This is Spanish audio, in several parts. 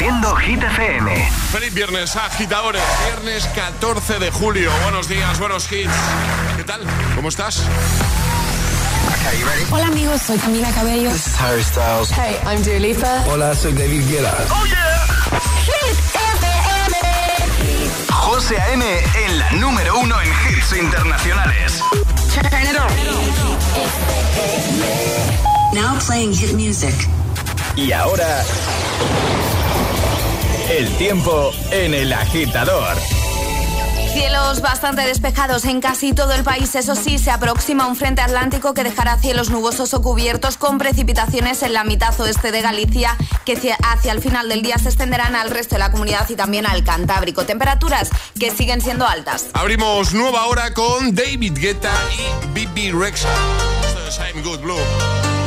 Reproduciendo Hit FM. Feliz viernes, agitadores. Viernes 14 de julio. Buenos días, buenos hits. ¿Qué tal? ¿Cómo estás? Hola amigos, soy Camila Cabello. This is Harry Styles. Hey, I'm Dua Lipa. Hola, soy David Guetta. ¡Oh, yeah! Hit FM. José A.M. en la número uno en hits internacionales. Turn it on. Now playing hit music. Y ahora... El tiempo en el agitador. Cielos bastante despejados en casi todo el país, eso sí, se aproxima un frente atlántico que dejará cielos nubosos o cubiertos con precipitaciones en la mitad oeste de Galicia que hacia el final del día se extenderán al resto de la comunidad y también al Cantábrico. Temperaturas que siguen siendo altas. Abrimos nueva hora con David Guetta y Bibi Rexa. Esto es I'm Good Blue.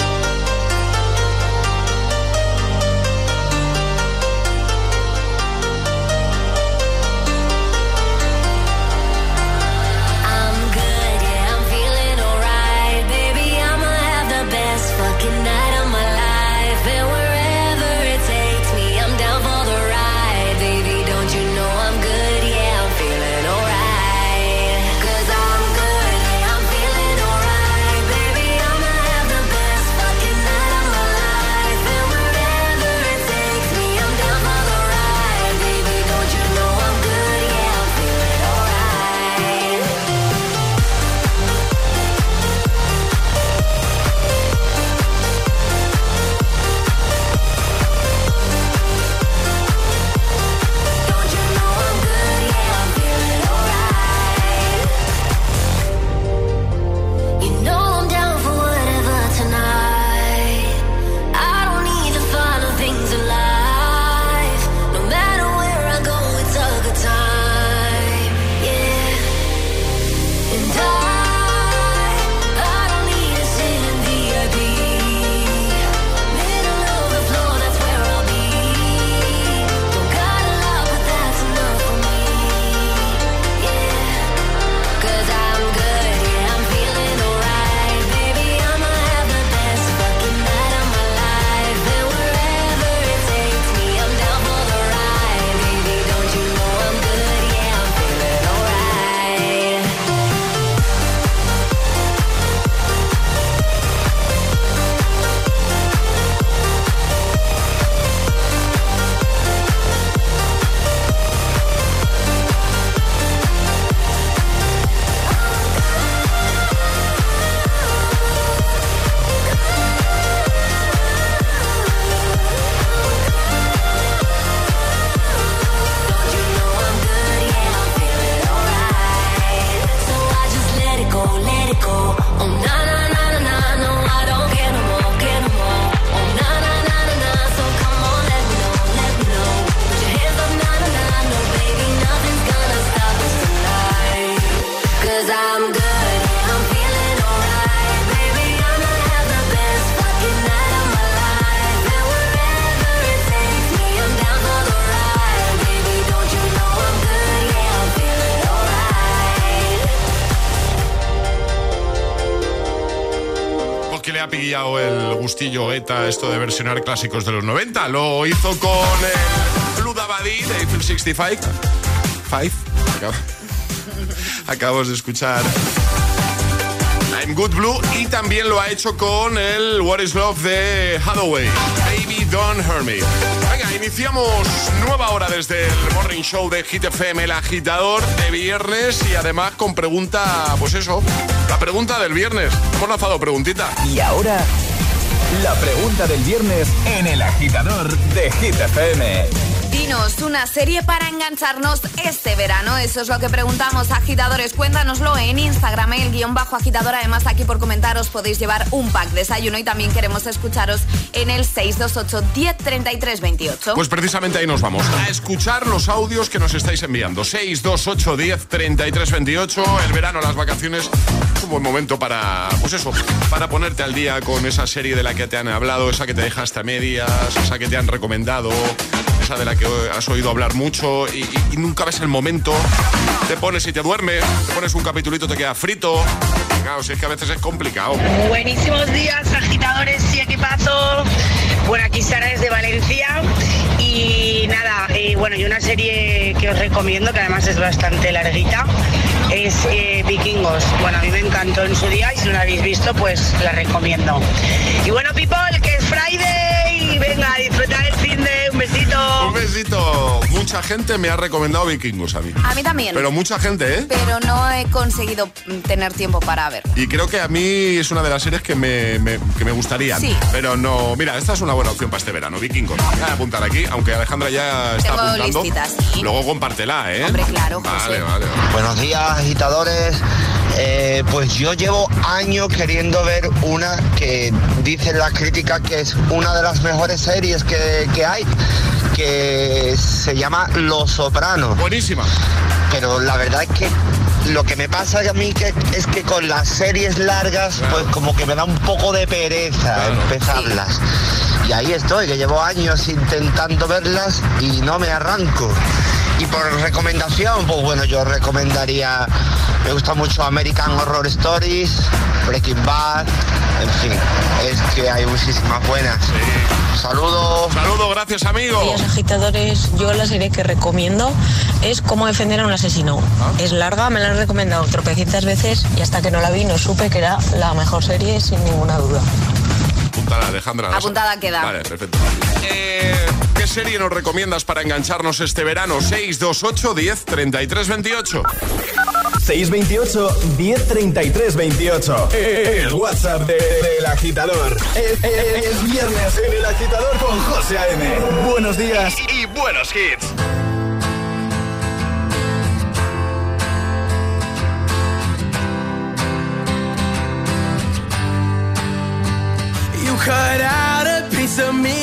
Esto de versionar clásicos de los 90. Lo hizo con el Blue Dabadi de Eiffel 65. Five. Acab- Acabamos de escuchar I'm Good Blue y también lo ha hecho con el What is Love de Hathaway. Baby Don't Hurt Me. Venga, iniciamos nueva hora desde el Morning Show de Hit FM, el agitador de viernes y además con pregunta, pues eso, la pregunta del viernes. Hemos lanzado preguntita. Y ahora, la pregunta del viernes en el agitador de Hit FM. Dinos una serie para engancharnos este verano. Eso es lo que preguntamos, agitadores. Cuéntanoslo en Instagram, el guion bajo agitador. Además, aquí por comentaros podéis llevar un pack de desayuno y también queremos escucharos en el 628 10 33 28. Pues precisamente ahí nos vamos a escuchar los audios que nos estáis enviando. 628 10 33 28. El verano, las vacaciones, es un buen momento para, pues eso, para ponerte al día con esa serie de la que te han hablado, esa que te deja hasta medias, esa que te han recomendado, de la que has oído hablar mucho y, nunca ves el momento. Te pones y te duermes, te pones un capitulito, te queda frito. Claro, si es que a veces es complicado. Buenísimos días, agitadores y equipazo. Bueno, aquí Sara desde Valencia y bueno, y una serie que os recomiendo, que además es bastante larguita, es eh, Vikingos. Bueno, a mí me encantó en su día y si no la habéis visto, pues la recomiendo. Y bueno, people, que es Friday, venga, besito. Un besito. Mucha gente me ha recomendado Vikingos a mí. A mí también. Pero mucha gente, ¿eh? Pero no he conseguido tener tiempo para ver. Y creo que a mí es una de las series que me, me- que me gustarían. Sí. Pero no, mira, esta es una buena opción para este verano, Vikingos. Voy a apuntar aquí, aunque Alejandra ya está Tengo apuntando. listitas, sí. Luego compártela, ¿eh? Hombre, claro, Vale, vale. Buenos días, agitadores. Eh, pues yo llevo años queriendo ver una que dicen las críticas que es una de las mejores series que, que hay, que se llama Los Sopranos. Buenísima. Pero la verdad es que lo que me pasa a mí que, es que con las series largas, pues como que me da un poco de pereza Claro. empezarlas. Y ahí estoy, que llevo años intentando verlas y no me arranco. Y por recomendación, pues bueno, yo recomendaría, me gusta mucho American Horror Stories, Breaking Bad, en fin, es que hay muchísimas buenas. Saludos. Saludos, gracias, amigo. Días agitadores, yo la serie que recomiendo es Cómo defender a un asesino. Es larga, me la han recomendado tropecientas veces y hasta que no la vi no supe que era la mejor serie sin ninguna duda. Apúntala, Alejandra. Apuntada queda. Vale, perfecto. Eh, ¿Qué serie nos recomiendas para engancharnos este verano? 628 10 33 28. 628 1033 28. El WhatsApp de- del agitador. Es, es- es viernes en el agitador con José A.M. Buenos días y buenos hits. Cut out a piece of me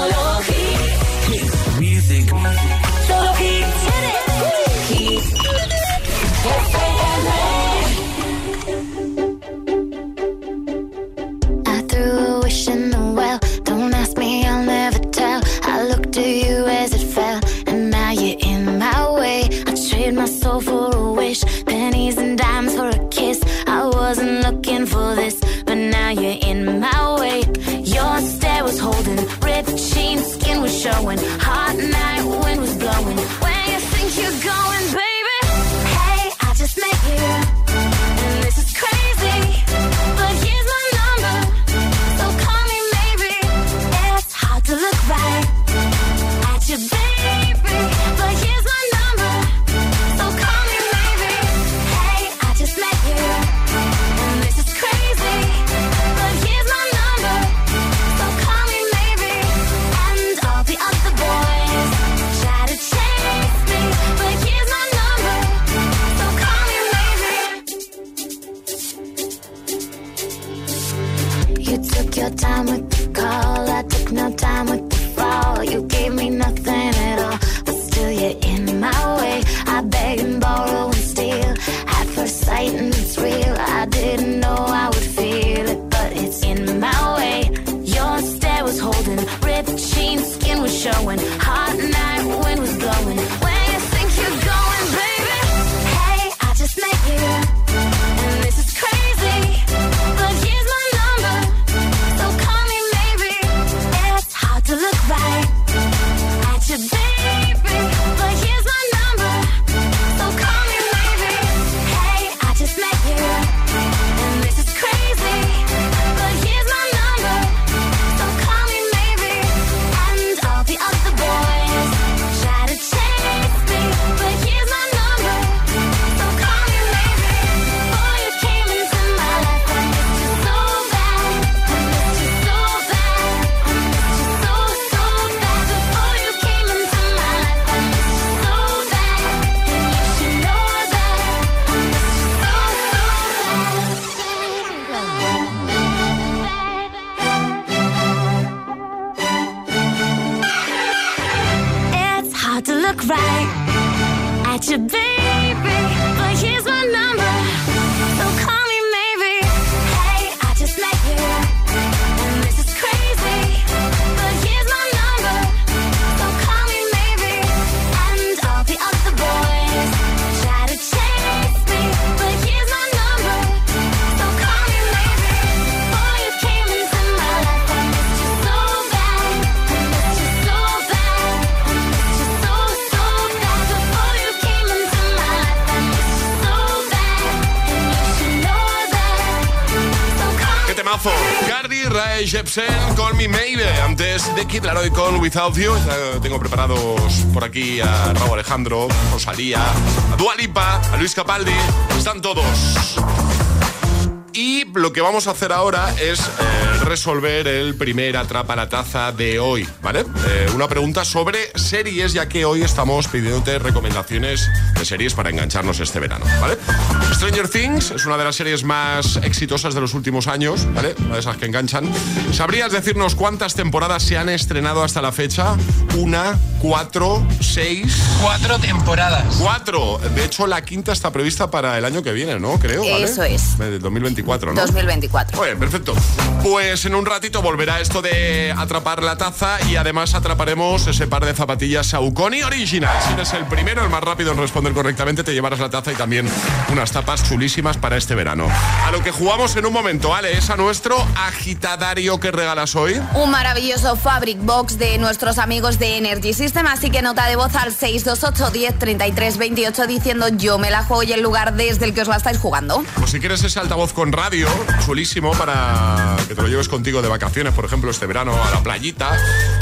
Kid Laroi con Without You. Tengo preparados por aquí a Raúl Alejandro, Rosalía, a Dua Lipa, a Luis Capaldi. Están todos. Lo que vamos a hacer ahora es eh, resolver el primer atrapa la taza de hoy, ¿vale? Eh, una pregunta sobre series, ya que hoy estamos pidiéndote recomendaciones de series para engancharnos este verano, ¿vale? Stranger Things es una de las series más exitosas de los últimos años, ¿vale? Una de esas que enganchan. ¿Sabrías decirnos cuántas temporadas se han estrenado hasta la fecha? Una, cuatro, seis. Cuatro temporadas. Cuatro. De hecho, la quinta está prevista para el año que viene, ¿no? Creo. ¿vale? Eso es. De 2024, ¿no? 2024. Muy bien, perfecto. Pues en un ratito volverá esto de atrapar la taza y además atraparemos ese par de zapatillas Saucony Original. Si eres el primero, el más rápido en responder correctamente, te llevarás la taza y también unas tapas chulísimas para este verano. A lo que jugamos en un momento, ¿vale? Es a nuestro agitadario que regalas hoy. Un maravilloso Fabric Box de nuestros amigos de Energy System, así que nota de voz al 628 10 33 28 diciendo yo me la juego y el lugar desde el que os la estáis jugando. O si quieres ese altavoz con radio, chulísimo para que te lo lleves contigo de vacaciones, por ejemplo, este verano a la playita,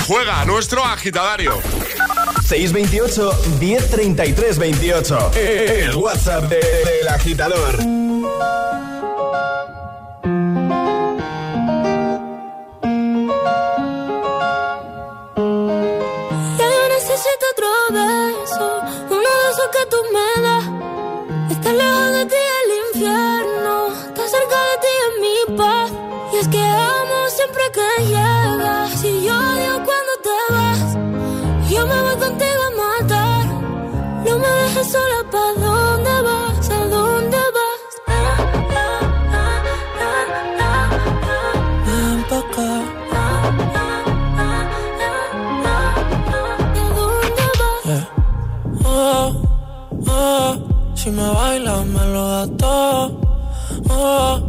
juega a nuestro agitadario. 628 1033 28. El WhatsApp de- del agitador. Ya yo necesito otro beso, uno de esos que tú me das. Estar lejos de ti es el infierno, paz. Y es que amo siempre que llegas, y yo odio cuando te vas. Yo me voy contigo a matar, no me dejes sola, ¿pa' dónde vas? ¿A dónde vas? Ven pa' acá. ¿A dónde vas? Yeah. Oh, oh, si me bailas me lo das todo. Oh,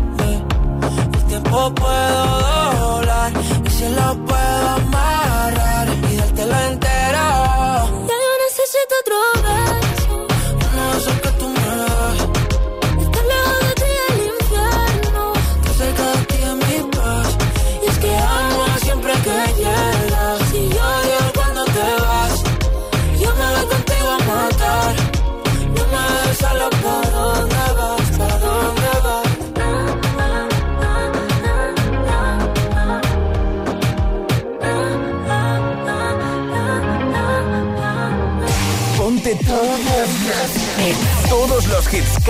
tiempo puedo doblar y si lo puedo amarrar y dártelo entero.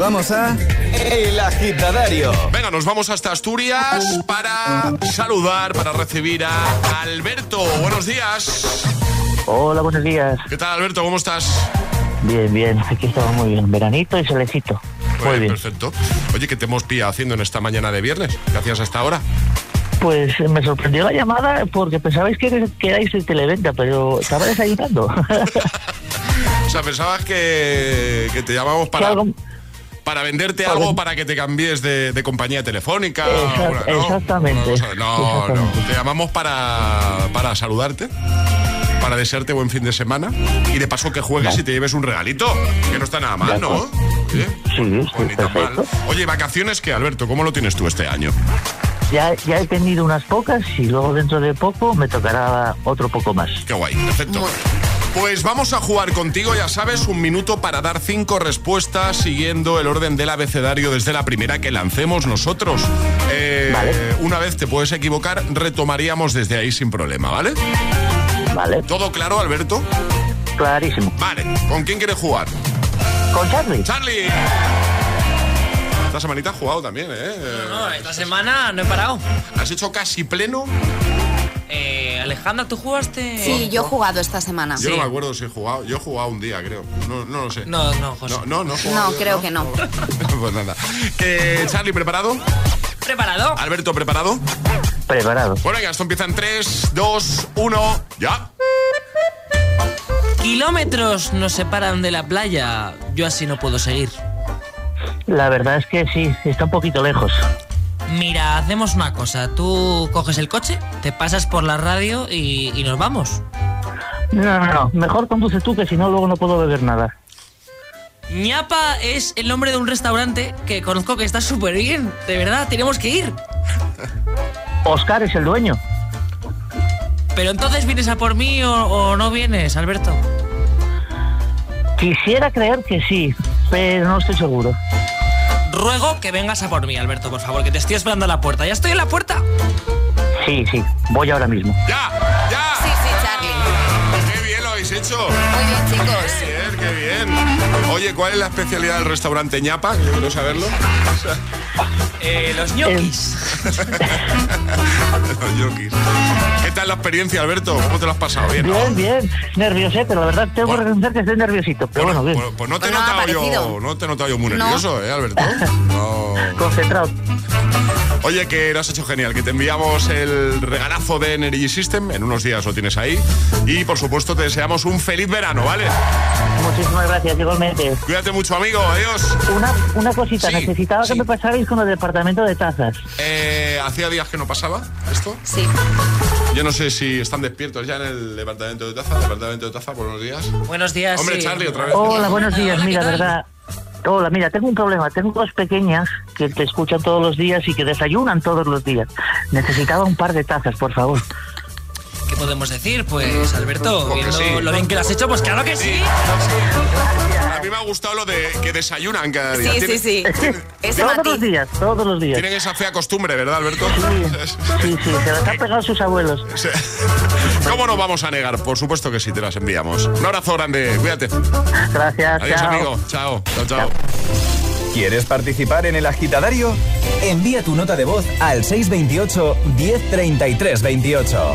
jugamos a El Agitadario. Venga, nos vamos hasta Asturias para saludar, para recibir a Alberto. Buenos días. Hola, buenos días. ¿Qué tal, Alberto? ¿Cómo estás? Bien, bien. Aquí estamos muy bien. Veranito y solecito. Muy bien. Perfecto. Oye, ¿qué te hemos pillado haciendo en esta mañana de viernes? ¿Qué hacías hasta ahora? Pues eh, me sorprendió la llamada porque pensabais que, que erais el televenta, pero estaba desayunando. O sea, pensabas que, que te llamamos para, algo- para venderte Para- algo para que te cambies de, de compañía telefónica. Exact- Una, ¿no? exactamente. No, no, Exactamente. te llamamos para, para saludarte, para desearte buen fin de semana y de paso que juegues y te lleves un regalito, que no está nada mal, ¿no? Sí, sí, mal. Oye, ¿vacaciones qué, Alberto? ¿Cómo lo tienes tú este año? Ya, ya he tenido unas pocas y luego dentro de poco me tocará otro poco más. Qué guay, perfecto. Pues vamos a jugar contigo, ya sabes, un minuto para dar cinco respuestas siguiendo el orden del abecedario desde la primera que lancemos nosotros. Eh, Una vez te puedes equivocar, retomaríamos desde ahí sin problema, ¿vale? Vale. ¿Todo claro, Alberto? Clarísimo. Vale, ¿con quién quieres jugar? Con Charlie. Charlie. Esta semanita has jugado también, ¿eh? No, esta semana no he parado. ¿Has hecho casi pleno? Eh, Alejandra, ¿tú jugaste? Sí, yo he jugado esta semana. Yo no me acuerdo si he jugado. Yo he jugado un día, creo. No, no lo sé. No, no, José. No, no, no. jugado No, creo que no. pues nada. Que, Charlie, ¿preparado? ¿Preparado? Alberto, ¿preparado? Preparado. Bueno, venga, esto empieza en 3, 2, 1, ya. Kilómetros nos separan de la playa. Yo así no puedo seguir. La verdad es que sí, está un poquito lejos. Mira, hacemos una cosa. Tú coges el coche, te pasas por la radio y, y nos vamos. No, no, no. Mejor conduce tú que si no luego no puedo beber nada. ñapa es el nombre de un restaurante que conozco que está súper bien. De verdad, tenemos que ir. Oscar es el dueño. Pero entonces vienes a por mí o, o no vienes, Alberto. Quisiera creer que sí, pero no estoy seguro. Ruego que vengas a por mí, Alberto, por favor, que te estoy esperando a la puerta. ¿Ya estoy en la puerta? Sí, sí, voy ahora mismo. ¡Ya! ¡Ya! Sí, sí, Charlie. ¡Qué bien lo habéis hecho! Muy bien, chicos. ¡Qué bien, qué bien! Oye, ¿cuál es la especialidad del restaurante ñapa? Yo quiero saberlo. Eh, los ñoquis. Los ñoquis. ¿Qué tal la experiencia, Alberto? ¿Cómo te lo has pasado? Bien, ¿no? Bien, bien. Nerviosete, la verdad tengo que reconocer que estoy nerviosito. Pero bueno, bien. Pues no te he Pues notado yo, no te he notado yo muy No. nervioso, ¿eh, Alberto? No. Concentrado. Oye, que lo has hecho genial, que te enviamos el regalazo de Energy System, en unos días lo tienes ahí. Y por supuesto te deseamos un feliz verano, ¿vale? Muchísimas gracias, igualmente. Cuídate mucho, amigo, adiós. Una, una cosita, Sí, necesitaba sí. que me pasarais con el departamento de tazas. Eh, Hacía días que no pasaba esto. Sí. Yo no sé si están despiertos ya en el departamento de taza. Departamento de taza, buenos días. Buenos días. Hombre, sí. Charlie, otra vez. Hola, buenos días. Hola, Mira, verdad. Hola, mira, tengo un problema. Tengo dos pequeñas que te escuchan todos los días y que desayunan todos los días. Necesitaba un par de tazas, por favor. ¿Qué podemos decir? Pues, Alberto, Pues viendo sí. lo bien que lo has hecho, pues claro que sí. A mí me ha gustado lo de que desayunan cada día. Sí, sí, sí. Todos matiz. los días, todos los días. Tienen esa fea costumbre, ¿verdad, Alberto? Sí, sí, se las han pegado sus abuelos. ¿Cómo nos vamos a negar? Por supuesto que sí, te las enviamos. Un abrazo grande, cuídate. Gracias, Adiós, chao. amigo. Chao, chao, chao. ¿Quieres participar en el agitadario? Envía tu nota de voz al 628 1033 28.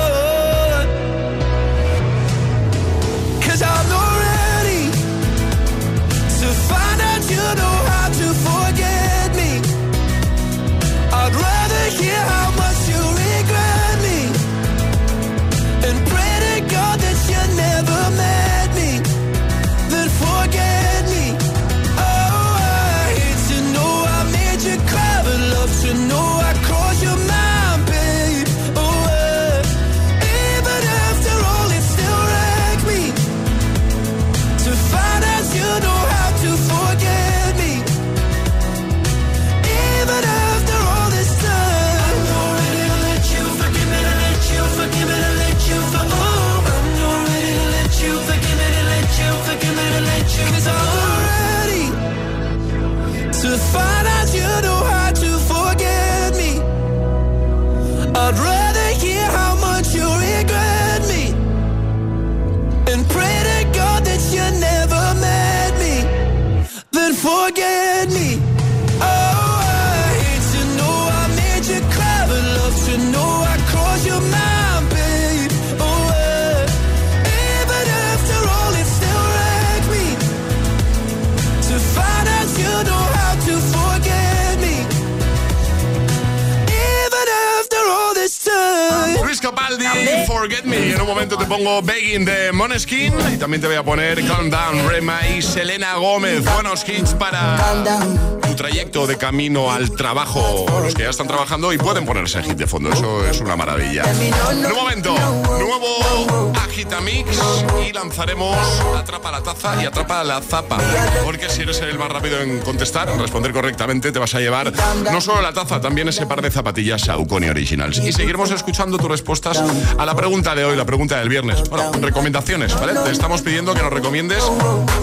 También te voy a poner Calm Down, Rema y Selena Gómez. Buenos hits para tu trayecto de camino al trabajo. Los que ya están trabajando y pueden ponerse hit de fondo. Eso es una maravilla. En un momento, nuevo Agitamix y lanzaremos Atrapa la taza y Atrapa la zapa. Porque si eres el más rápido en contestar, responder correctamente, te vas a llevar no solo la taza, también ese par de zapatillas Saucony Originals. Y seguiremos escuchando tus respuestas a la pregunta de hoy, la pregunta del viernes. Bueno, recomendaciones, ¿vale? Te estamos pidiendo que nos recomiendes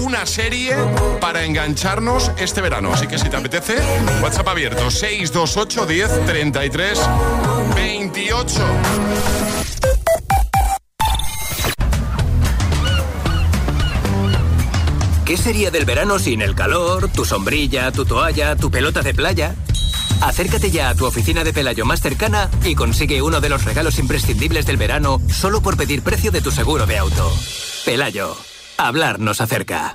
una serie para engancharnos este verano. Así que si te apetece, WhatsApp abierto 628 10 33 28. ¿Qué sería del verano sin el calor, tu sombrilla, tu toalla, tu pelota de playa? Acércate ya a tu oficina de Pelayo más cercana y consigue uno de los regalos imprescindibles del verano solo por pedir precio de tu seguro de auto. Pelayo, hablar nos acerca.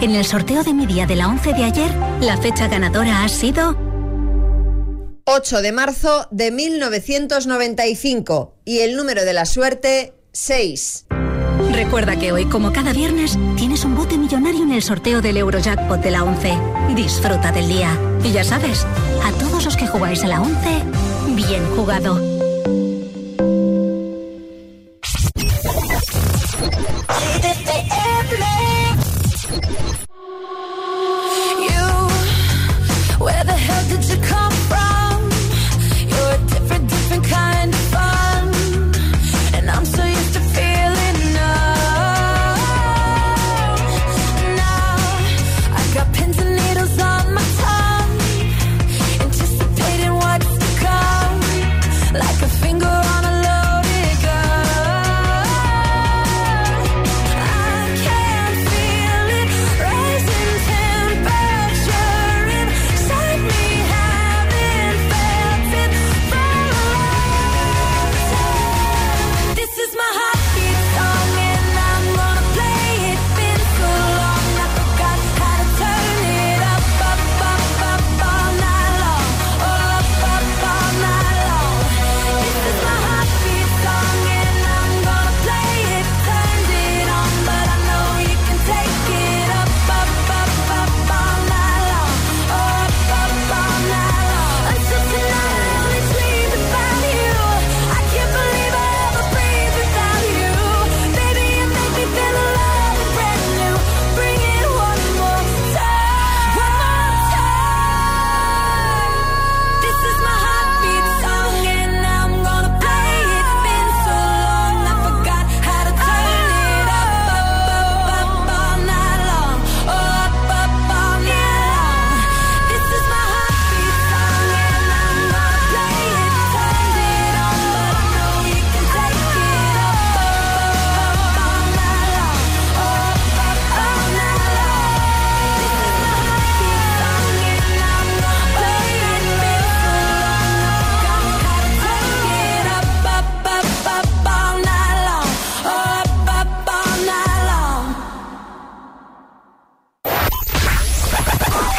En el sorteo de mi día de la 11 de ayer, la fecha ganadora ha sido 8 de marzo de 1995 y el número de la suerte 6. Recuerda que hoy, como cada viernes, tienes un bote millonario en el sorteo del Eurojackpot de la 11. Disfruta del día. Y ya sabes, a todos los que jugáis a la 11, bien jugado.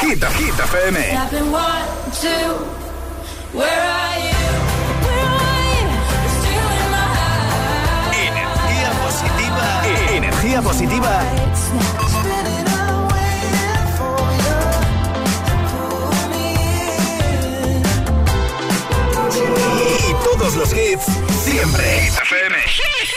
Hit FM. Tapping one, two, where are you? Where are you? Still in my heart. Energía positiva. Energía positiva. Y todos los hits siempre. Hit FM.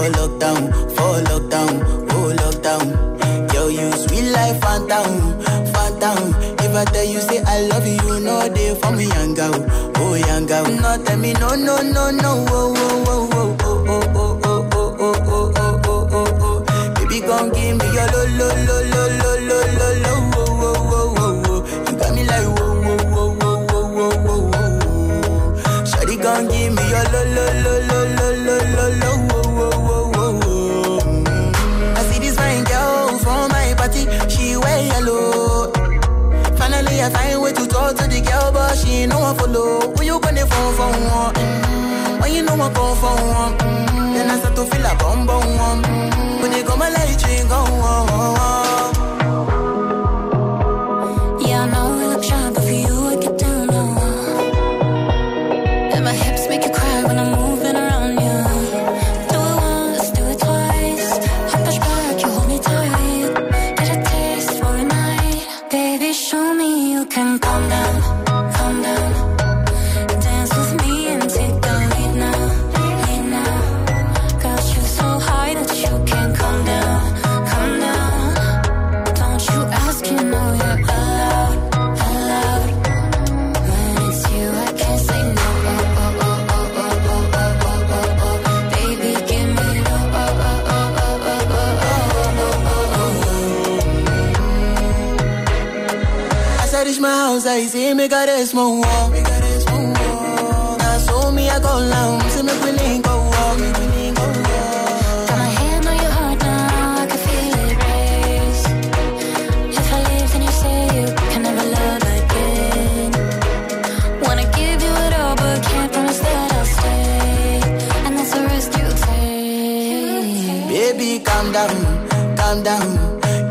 for lockdown, for lockdown, oh lockdown. Yo, you sweet life, phantom, phantom. If I tell you say I love you, you know they for me, young girl, oh young girl. No, tell me no, no, no, no, oh, oh, oh, oh, oh, oh, oh, oh, oh, oh, oh, oh, oh, oh, oh. Baby, come give me your lo, lo, lo, she ain't no one follow. Who you gonna phone for one? Mm. When you know I come for one, mm. then I start to feel a bum bum one. Mm. When you come my light, you go on. Yeah, I know we look shy, but for you I get down low. And my hips make you cry when I'm moving that I'll stay. And that's the risk you take. Baby, calm down, calm down.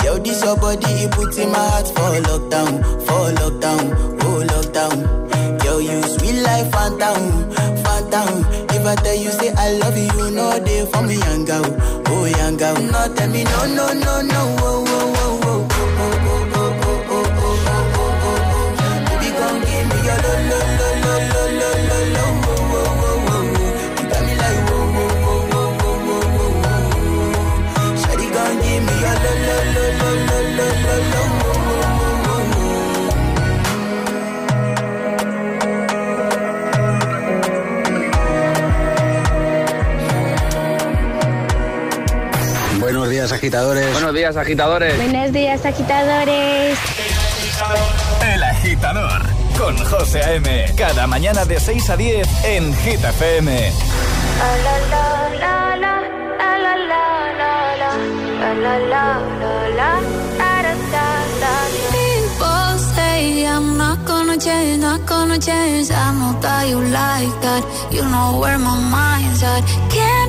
Yo, this your body, it puts in my heart for lockdown, for lockdown, oh lockdown. Yo, you sweet life, phantom, phantom. If I tell you say I love you, know they for me, young girl, oh young girl. No, tell me no, no, no, no, oh, oh, oh, agitadores. Buenos días, agitadores. Buenos días, agitadores. El Agitador con José A.M. Cada mañana de 6 a 10 en Hit FM. People say I'm not gonna change, not gonna change. I know that you like that. You know where my mind's at. Can't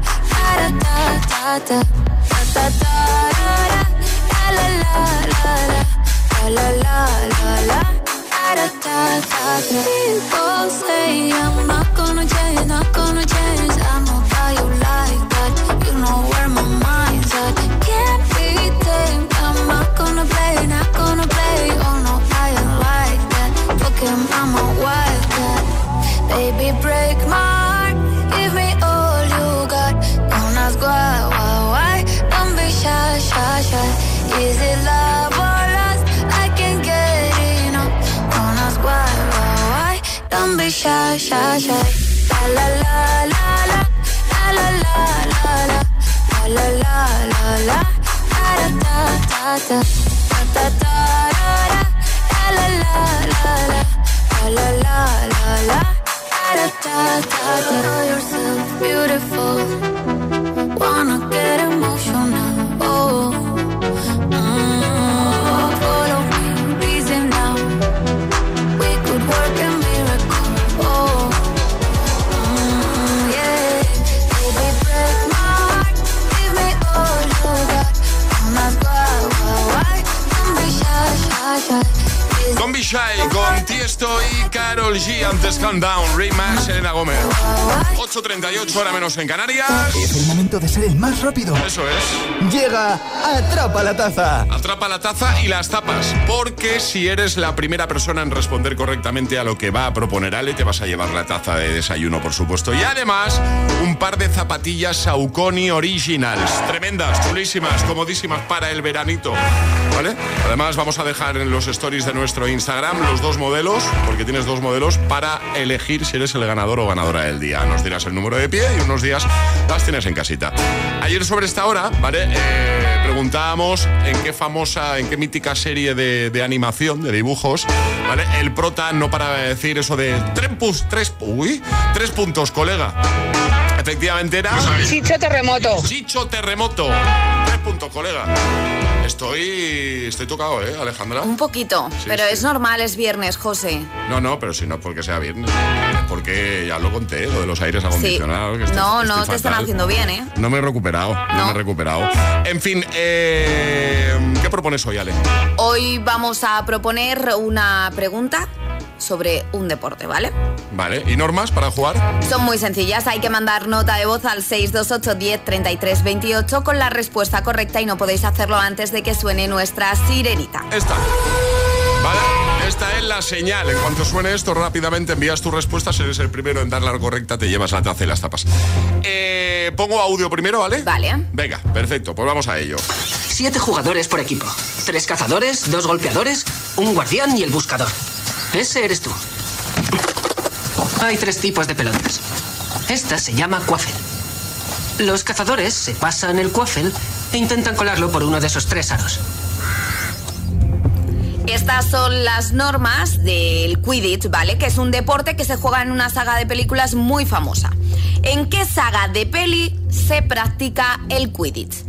I'm not gonna change, not gonna change. I know how you like that. You know where shy, shy, shy. La la la la la, la la la la la, la la la la da da da da, da da da da la la la la la, la la la la, da da da da. Beautiful, Con Bishai, con Tiesto y Carol G. Antes Countdown, Rematch, Elena Gómez. 8.38, hora menos en Canarias. Es el momento de ser el más rápido. Eso es. Llega Atrapa la Taza. Atrapa la taza y las tapas. Porque si eres la primera persona en responder correctamente a lo que va a proponer Ale, te vas a llevar la taza de desayuno, por supuesto. Y además, un par de zapatillas Saucony Originals. Tremendas, chulísimas, comodísimas para el veranito. ¿Vale? Además, vamos a dejar en los stories de nuestro Instagram los dos modelos, porque tienes dos modelos para elegir si eres el ganador o ganadora del día. Nos dirás el número de pie y unos días las tienes en casita. Ayer sobre esta hora, ¿vale? Eh, preguntábamos en qué famosa, en qué mítica serie de, animación, de dibujos, ¿vale? El prota no para de decir eso de tres, pus- tres, uy, tres puntos, colega. Efectivamente era... Chicho Terremoto. Chicho Terremoto. Tres puntos, colega. Estoy, estoy tocado, ¿eh, Alejandra? Un poquito, Sí, pero sí. es normal, es viernes, José. No, no, pero si no es porque sea viernes. Es porque ya lo conté, lo de los aires Sí. acondicionados. que estoy- No, estoy no te están haciendo bien, ¿eh? No me he recuperado, no, me he recuperado. En fin, eh, ¿qué propones hoy, Ale? Hoy vamos a proponer una pregunta sobre un deporte, ¿vale? Vale, ¿y normas para jugar? Son muy sencillas, hay que mandar nota de voz al 628 10 33 28 con la respuesta correcta y no podéis hacerlo antes de que suene nuestra sirenita. Esta. Vale, esta es la señal. En cuanto suene esto, rápidamente envías tu respuesta. Si eres el primero en dar la correcta, te llevas la taza y las tapas. Eh, pongo audio primero, ¿vale? Vale. Venga, perfecto, pues vamos a ello. Siete jugadores por equipo. Tres cazadores, dos golpeadores, un guardián y el buscador. Ese eres tú. Hay tres tipos de pelotas. Esta se llama quaffel. Los cazadores se pasan el quaffel e intentan colarlo por uno de esos tres aros. Estas son las normas del Quidditch, ¿vale? Que es un deporte que se juega en una saga de películas muy famosa. ¿En qué saga de peli se practica el Quidditch?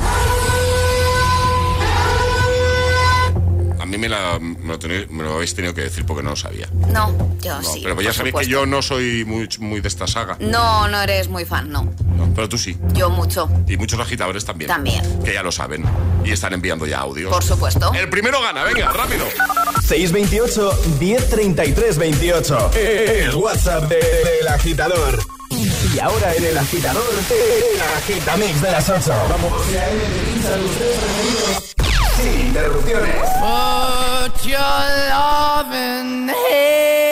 Mí me, la- me lo, tenéis- me lo habéis tenido que decir porque no lo sabía. No, yo No, sí. pero ya por sabéis que yo no soy muy, muy de esta saga. No, no eres muy fan, no. No, pero tú sí. Yo mucho. Y muchos agitadores también. También. Que ya lo saben. Y están enviando ya audios. Por supuesto. El primero gana, venga, rápido. 628 1033 28. El WhatsApp de- del agitador. Y ahora en el agitador, el agitamix de las 8. Vamos. Sin interrupciones. Put your loving hand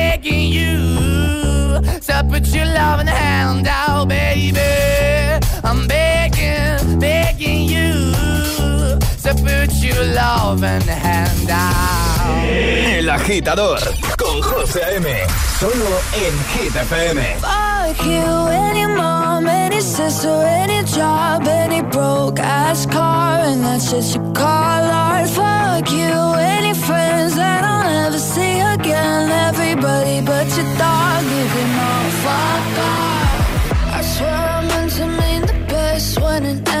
begging you to put your loving hand out, baby. I'm begging, to put your loving hand out. El agitador con José A.M. Solo en Hit FM. Fuck you, any mom, any sister, any job, any broke ass car, and that's shit you call art. Fuck you, any friends that I'll never see again. Everybody but your dog, you can all fuck off. I swear I meant to mean the best when it ended.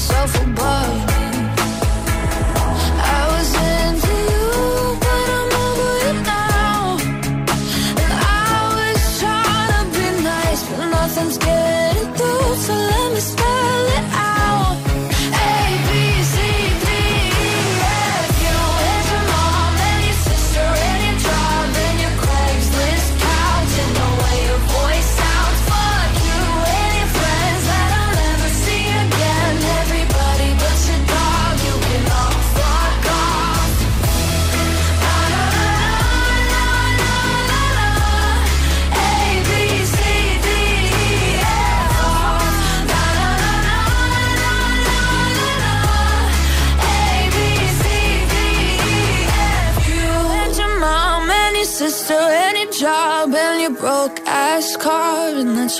yourself away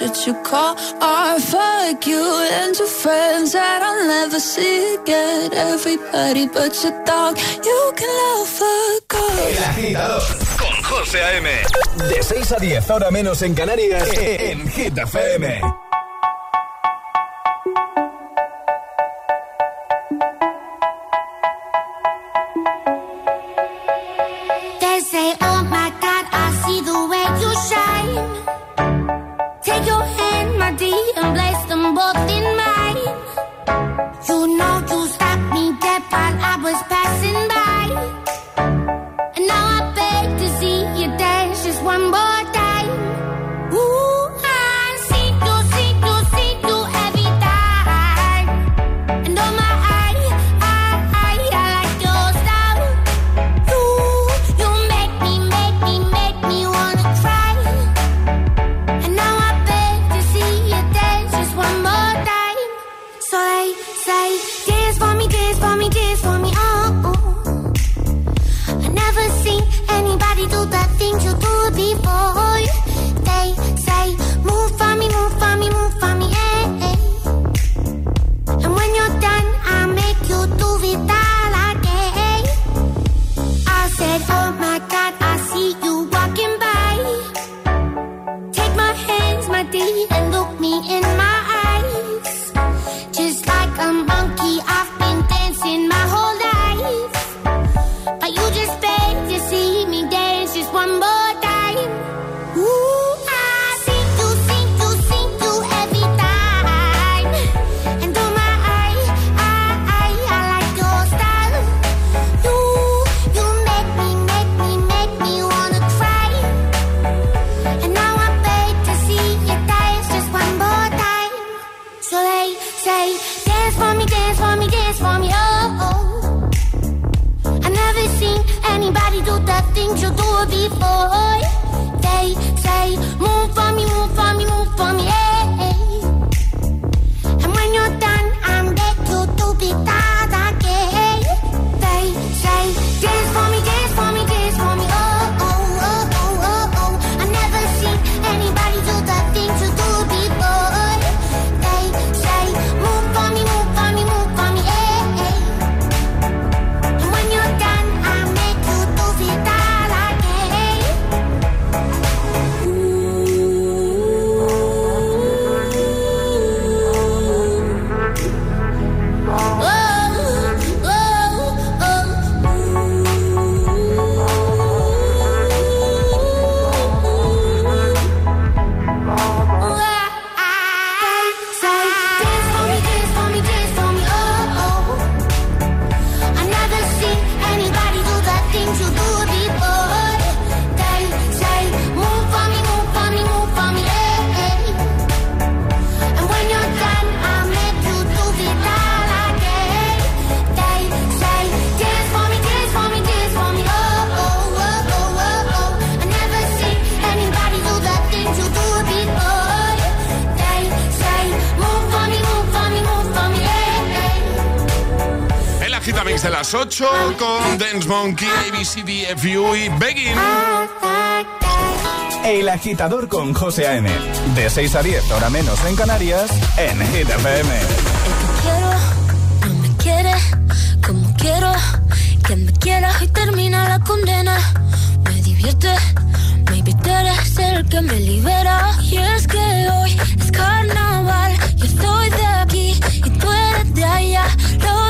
what you call. Fuck you and your friends that I'll never see again. Everybody but your dog, you can love fuck off. El agitador con José A.M. De 6 a 10, ahora menos en Canarias, en Hit FM. agitador con José A.M. De 6 a 10, hora menos en Canarias, en Hit FM. El que quiero, no me quiere, como quiero, que me quiera y termina la condena. Me divierte, maybe tú eres el que me libera. Y es que hoy es carnaval, yo estoy de aquí y tú eres de allá. Lo